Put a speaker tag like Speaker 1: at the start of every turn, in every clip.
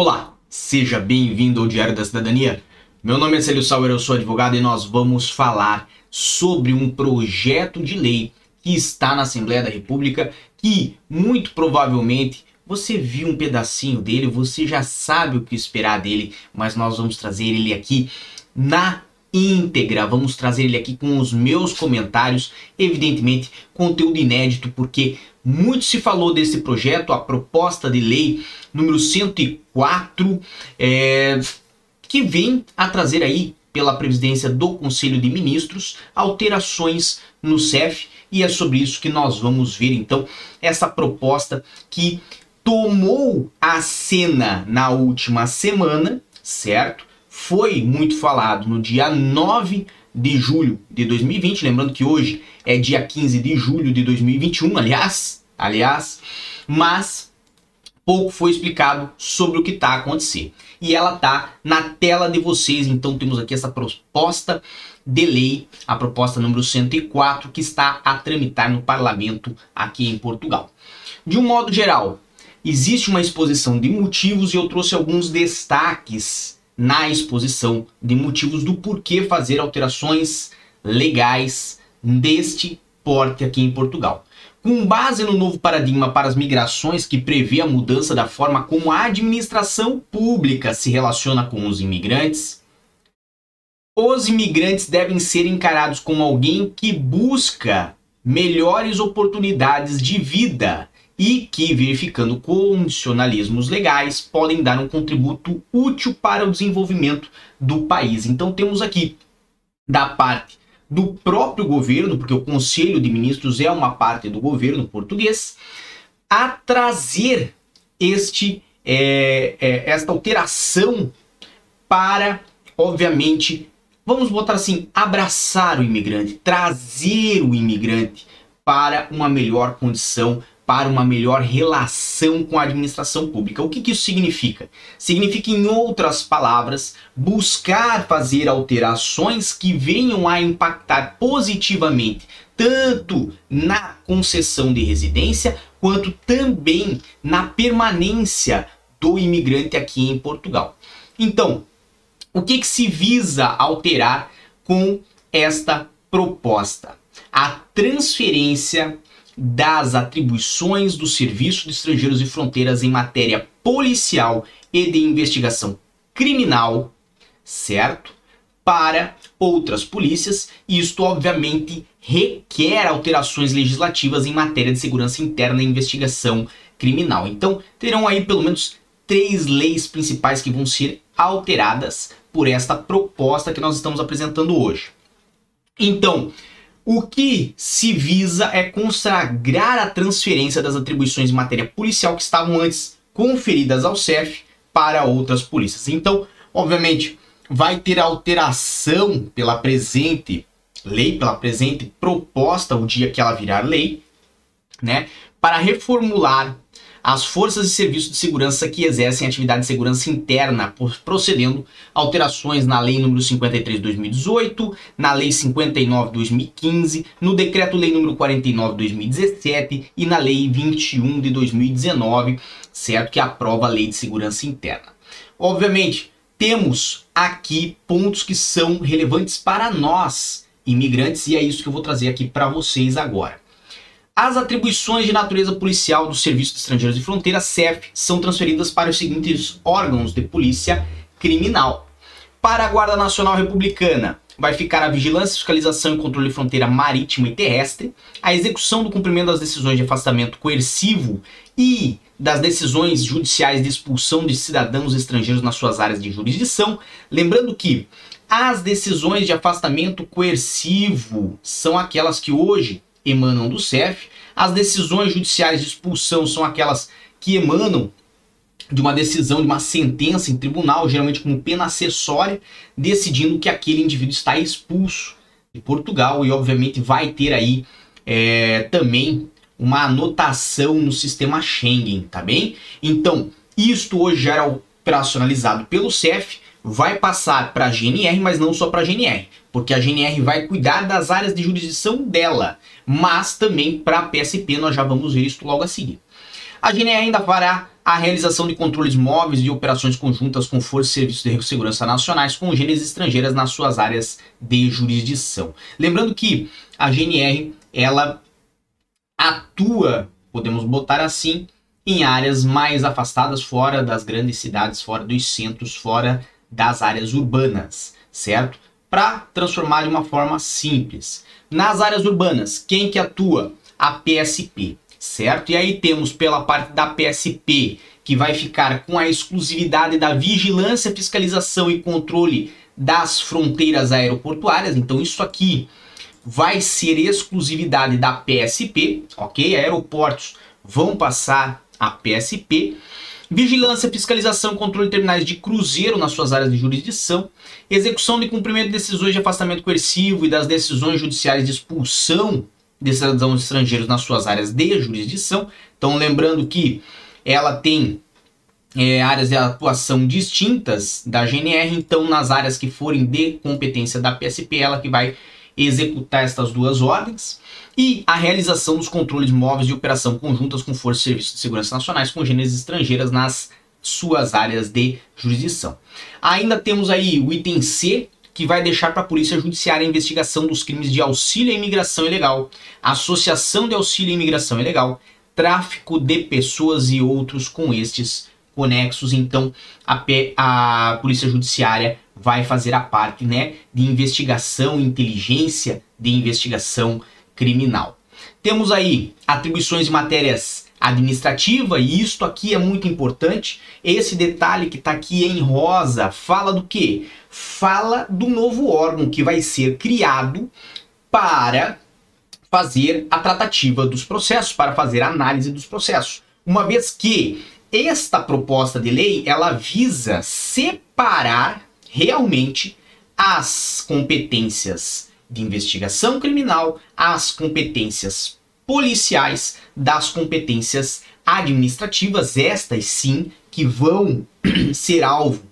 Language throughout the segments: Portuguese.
Speaker 1: Olá, seja bem-vindo ao Diário da Cidadania. Meu nome é Célio Sauer, eu sou advogado e nós vamos falar sobre um projeto de lei que está na Assembleia da República que muito provavelmente você viu um pedacinho dele, você já sabe o que esperar dele, mas nós vamos trazer ele aqui na íntegra. Vamos trazer ele aqui com os meus comentários, evidentemente conteúdo inédito, porque muito se falou desse projeto, a proposta de lei número 104, é, que vem a trazer aí pela presidência do Conselho de Ministros alterações no CEF e é sobre isso que nós vamos ver então essa proposta que tomou a cena na última semana, certo? Foi muito falado no dia 9 de julho de 2020, lembrando que hoje é dia 15 de julho de 2021, aliás, aliás, mas pouco foi explicado sobre o que está a acontecer. E ela está na tela de vocês, então temos aqui essa proposta de lei, a proposta número 104, que está a tramitar no parlamento aqui em Portugal. De um modo geral, existe uma exposição de motivos e eu trouxe alguns destaques na exposição de motivos do porquê fazer alterações legais deste porte aqui em Portugal. Com base no novo paradigma para as migrações que prevê a mudança da forma como a administração pública se relaciona com os imigrantes, os imigrantes devem ser encarados como alguém que busca melhores oportunidades de vida e que, verificando condicionalismos legais, podem dar um contributo útil para o desenvolvimento do país. Então temos aqui da parte do próprio governo, porque o Conselho de Ministros é uma parte do governo português, a trazer este, é, é, esta alteração para, obviamente, vamos botar assim, abraçar o imigrante, trazer o imigrante para uma melhor condição para uma melhor relação com a administração pública. O que, que isso significa? Significa, em outras palavras, buscar fazer alterações que venham a impactar positivamente tanto na concessão de residência quanto também na permanência do imigrante aqui em Portugal. Então, o que, que se visa alterar com esta proposta? A transferência das atribuições do Serviço de Estrangeiros e Fronteiras em matéria policial e de investigação criminal, certo? Para outras polícias, e isto obviamente requer alterações legislativas em matéria de segurança interna e investigação criminal. Então, terão aí pelo menos três leis principais que vão ser alteradas por esta proposta que nós estamos apresentando hoje. Então, o que se visa é consagrar a transferência das atribuições em matéria policial que estavam antes conferidas ao CEF para outras polícias. Então, obviamente, vai ter alteração pela presente lei, pela presente proposta, o dia que ela virar lei, né, para reformular as forças e serviços de segurança que exercem atividade de segurança interna, procedendo alterações na Lei nº 53 de 2018, na Lei 59 de 2015, no Decreto-Lei nº 49 de 2017 e na Lei 21 de 2019, certo? Que aprova a Lei de Segurança Interna. Obviamente, temos aqui pontos que são relevantes para nós, imigrantes, e é isso que eu vou trazer aqui para vocês agora. As atribuições de natureza policial do Serviço de Estrangeiros e Fronteiras, SEF, são transferidas para os seguintes órgãos de polícia criminal. Para a Guarda Nacional Republicana, vai ficar a vigilância, fiscalização e controle de fronteira marítima e terrestre, a execução do cumprimento das decisões de afastamento coercivo e das decisões judiciais de expulsão de cidadãos estrangeiros nas suas áreas de jurisdição. Lembrando que as decisões de afastamento coercivo são aquelas que hoje emanam do CEF. As decisões judiciais de expulsão são aquelas que emanam de uma decisão, de uma sentença em tribunal, geralmente como pena acessória, decidindo que aquele indivíduo está expulso de Portugal e, obviamente, vai ter aí é, também uma anotação no sistema Schengen, tá bem? Então, isto hoje já era operacionalizado pelo CEF, vai passar para a GNR, mas não só para a GNR, porque a GNR vai cuidar das áreas de jurisdição dela, mas também para a PSP, nós já vamos ver isso logo a seguir. A GNR ainda fará a realização de controles móveis e operações conjuntas com forças e serviços de segurança nacionais com gêneros estrangeiras nas suas áreas de jurisdição. Lembrando que a GNR, ela atua, podemos botar assim, em áreas mais afastadas, fora das grandes cidades, fora dos centros, fora das áreas urbanas, certo? Para transformar de uma forma simples. Nas áreas urbanas, quem que atua? A PSP, certo? E aí temos pela parte da PSP, que vai ficar com a exclusividade da vigilância, fiscalização e controle das fronteiras aeroportuárias. Então isso aqui vai ser exclusividade da PSP, ok? Aeroportos vão passar a PSP. Vigilância, fiscalização, controle de terminais de cruzeiro nas suas áreas de jurisdição, execução de cumprimento de decisões de afastamento coercivo e das decisões judiciais de expulsão de cidadãos estrangeiros nas suas áreas de jurisdição. Então, lembrando que ela tem é, áreas de atuação distintas da GNR, então nas áreas que forem de competência da PSP, ela que vai executar estas duas ordens e a realização dos controles móveis de operação conjuntas com forças e serviços de segurança nacionais com gêneros estrangeiras nas suas áreas de jurisdição. Ainda temos aí o item C, que vai deixar para a Polícia Judiciária a investigação dos crimes de auxílio à imigração ilegal, associação de auxílio à imigração ilegal, tráfico de pessoas e outros com estes conexos. Então, a, a Polícia Judiciária vai fazer a parte né, de investigação, inteligência de investigação criminal. Temos aí atribuições de matérias administrativa e isto aqui é muito importante. Esse detalhe que está aqui em rosa fala do que? Fala do novo órgão que vai ser criado para fazer a tratativa dos processos, para fazer a análise dos processos. Uma vez que esta proposta de lei ela visa separar realmente as competências de investigação criminal, as competências policiais das competências administrativas, estas sim que vão ser alvo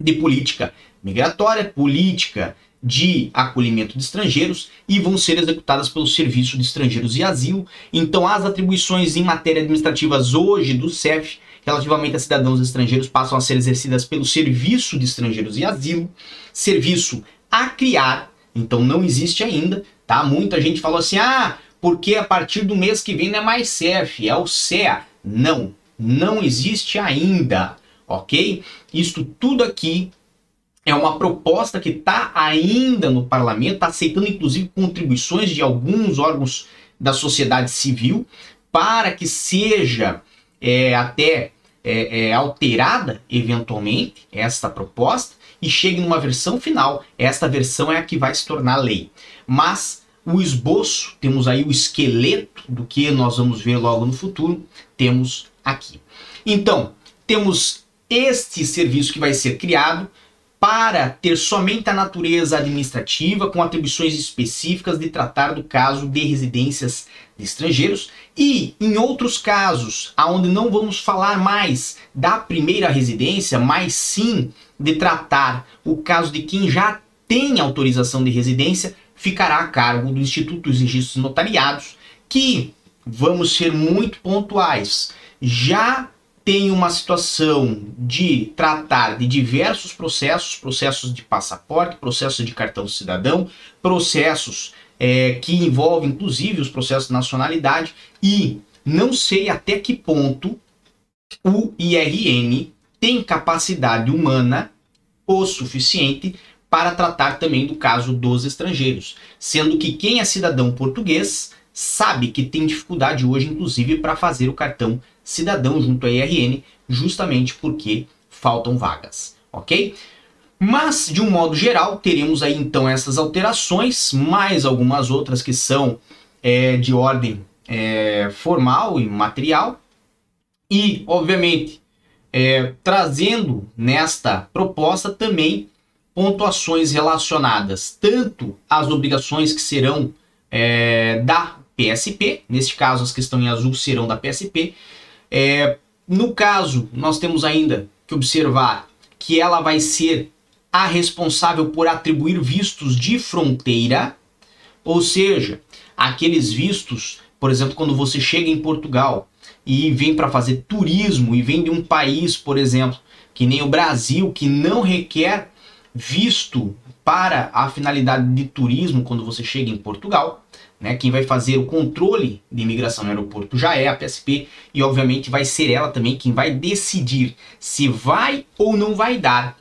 Speaker 1: de política migratória, política de acolhimento de estrangeiros e vão ser executadas pelo Serviço de Estrangeiros e Asilo. Então, as atribuições em matéria administrativas hoje do CEF relativamente a cidadãos estrangeiros passam a ser exercidas pelo Serviço de Estrangeiros e Asilo, serviço a criar, então não existe ainda, tá? Muita gente falou assim: "Ah, porque a partir do mês que vem não é mais CEF, é o CEA". Não, não existe ainda, OK? Isto tudo aqui é uma proposta que está ainda no parlamento, está aceitando inclusive contribuições de alguns órgãos da sociedade civil para que seja é, até é, é, alterada eventualmente esta proposta e chegue numa versão final. Esta versão é a que vai se tornar lei. Mas o esboço, temos aí o esqueleto do que nós vamos ver logo no futuro, temos aqui. Então, temos este serviço que vai ser criado para ter somente a natureza administrativa com atribuições específicas de tratar do caso de residências de estrangeiros e em outros casos, aonde não vamos falar mais da primeira residência, mas sim de tratar o caso de quem já tem autorização de residência, ficará a cargo do Instituto dos Registros Notariados, que vamos ser muito pontuais. Já tem uma situação de tratar de diversos processos, processos de passaporte, processos de cartão cidadão, processos é, que envolvem inclusive os processos de nacionalidade e não sei até que ponto o IRN tem capacidade humana o suficiente para tratar também do caso dos estrangeiros, sendo que quem é cidadão português sabe que tem dificuldade hoje, inclusive, para fazer o cartão cidadão junto à IRN, justamente porque faltam vagas, ok? Mas, de um modo geral, teremos aí então essas alterações, mais algumas outras que são é, de ordem é, formal e material, e, obviamente, é, trazendo nesta proposta também pontuações relacionadas tanto às obrigações que serão é, da PSP, neste caso as que estão em azul serão da PSP. É, no caso, nós temos ainda que observar que ela vai ser a responsável por atribuir vistos de fronteira, ou seja, aqueles vistos, por exemplo, quando você chega em Portugal e vem para fazer turismo e vem de um país, por exemplo, que nem o Brasil, que não requer visto para a finalidade de turismo quando você chega em Portugal, né? Quem vai fazer o controle de imigração no aeroporto já é a PSP e obviamente vai ser ela também quem vai decidir se vai ou não vai dar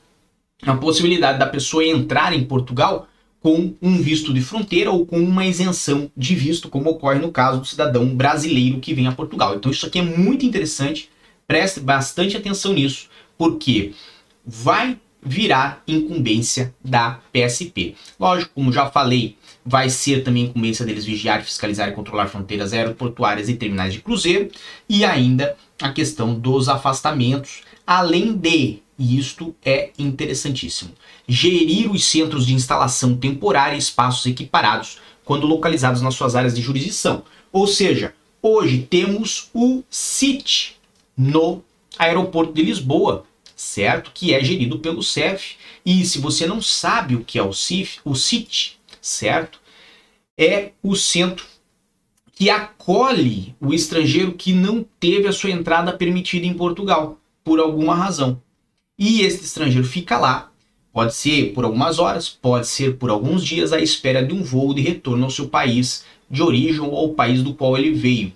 Speaker 1: a possibilidade da pessoa entrar em Portugal com um visto de fronteira ou com uma isenção de visto, como ocorre no caso do cidadão brasileiro que vem a Portugal. Então isso aqui é muito interessante, preste bastante atenção nisso, porque vai virar incumbência da PSP. Lógico, como já falei, vai ser também incumbência deles vigiar, fiscalizar e controlar fronteiras aeroportuárias e terminais de cruzeiro, e ainda a questão dos afastamentos, além de, e isto é interessantíssimo, gerir os centros de instalação temporária e espaços equiparados quando localizados nas suas áreas de jurisdição. Ou seja, hoje temos o CIT no aeroporto de Lisboa, certo? Que é gerido pelo CEF. E se você não sabe o que é o CIF, o CIT, certo? É o centro que acolhe o estrangeiro que não teve a sua entrada permitida em Portugal, por alguma razão. E esse estrangeiro fica lá, pode ser por algumas horas, pode ser por alguns dias, à espera de um voo de retorno ao seu país de origem ou ao país do qual ele veio.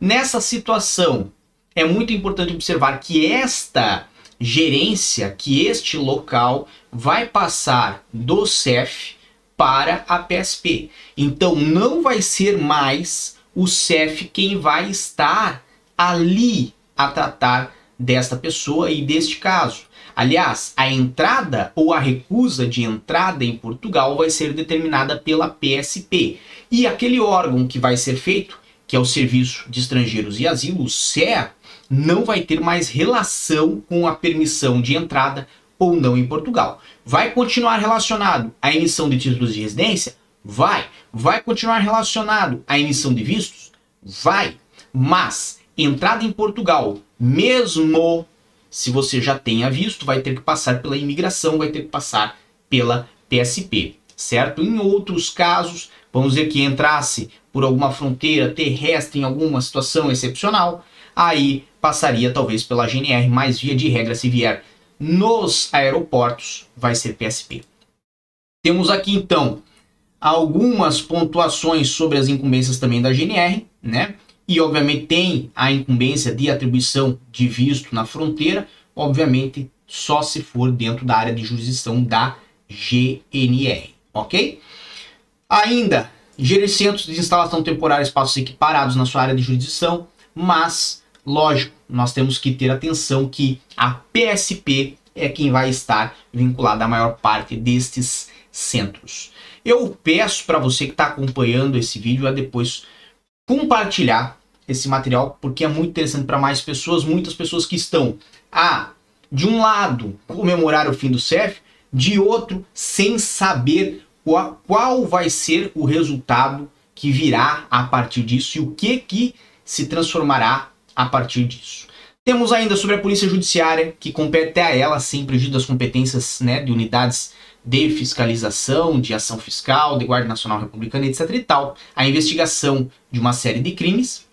Speaker 1: Nessa situação, é muito importante observar que esta gerência que este local vai passar do CEF para a PSP. Então não vai ser mais o CEF quem vai estar ali a tratar desta pessoa e deste caso. Aliás, a entrada ou a recusa de entrada em Portugal vai ser determinada pela PSP. E aquele órgão que vai ser feito, que é o Serviço de Estrangeiros e Asilo, o SEA, não vai ter mais relação com a permissão de entrada ou não em Portugal. Vai continuar relacionado à emissão de títulos de residência? Vai. Vai continuar relacionado à emissão de vistos? Vai. Mas entrada em Portugal, mesmo se você já tenha visto, vai ter que passar pela imigração, vai ter que passar pela PSP, certo? Em outros casos, vamos dizer que entrasse por alguma fronteira terrestre em alguma situação excepcional, aí passaria talvez pela GNR, mas via de regra, se vier nos aeroportos, vai ser PSP. Temos aqui então algumas pontuações sobre as incumbências também da GNR, né? E obviamente tem a incumbência de atribuição de visto na fronteira, obviamente só se for dentro da área de jurisdição da GNR, ok? Ainda, centros de instalação temporária espaços equiparados na sua área de jurisdição, mas Lógico, nós temos que ter atenção que a PSP é quem vai estar vinculada à maior parte destes centros. Eu peço para você que está acompanhando esse vídeo a depois compartilhar esse material, porque é muito interessante para mais pessoas, muitas pessoas que estão a de um lado comemorar o fim do CEF, de outro sem saber qual, qual vai ser o resultado que virá a partir disso e o que que se transformará a partir disso. Temos ainda sobre a Polícia Judiciária, que compete a ela, sim, prejuízo das competências né, de unidades de fiscalização, de ação fiscal, de Guarda Nacional Republicana, etc e tal, a investigação de uma série de crimes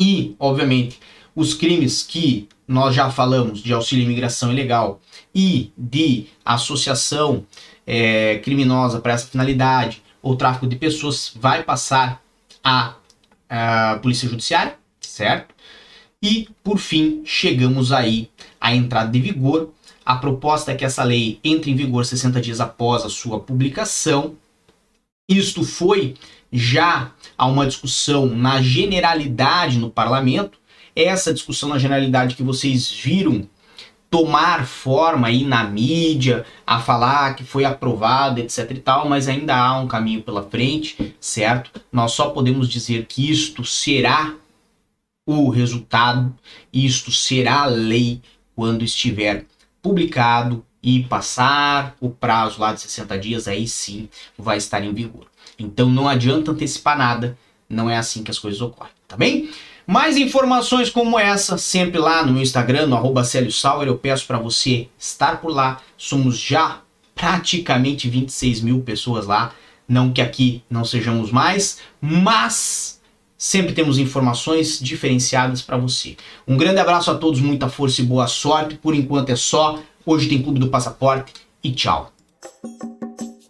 Speaker 1: e, obviamente, os crimes que nós já falamos de auxílio à imigração ilegal e de associação é, criminosa para essa finalidade ou tráfico de pessoas vai passar à, à Polícia Judiciária, certo? E, por fim, chegamos aí à entrada de vigor. A proposta é que essa lei entre em vigor 60 dias após a sua publicação. Isto foi já a uma discussão na generalidade no parlamento. Essa discussão na generalidade que vocês viram tomar forma aí na mídia, a falar que foi aprovado, etc e tal, mas ainda há um caminho pela frente, certo? Nós só podemos dizer que isto será o resultado. Isto será lei quando estiver publicado e passar o prazo lá de 60 dias, aí sim vai estar em vigor. Então não adianta antecipar nada, não é assim que as coisas ocorrem, tá bem? Mais informações como essa, sempre lá no meu Instagram, no arroba Sauer, eu peço para você estar por lá. Somos já praticamente 26 mil pessoas lá. Não que aqui não sejamos mais, mas Sempre temos informações diferenciadas para você. Um grande abraço a todos, muita força e boa sorte. Por enquanto é só. Hoje tem Clube do Passaporte e tchau.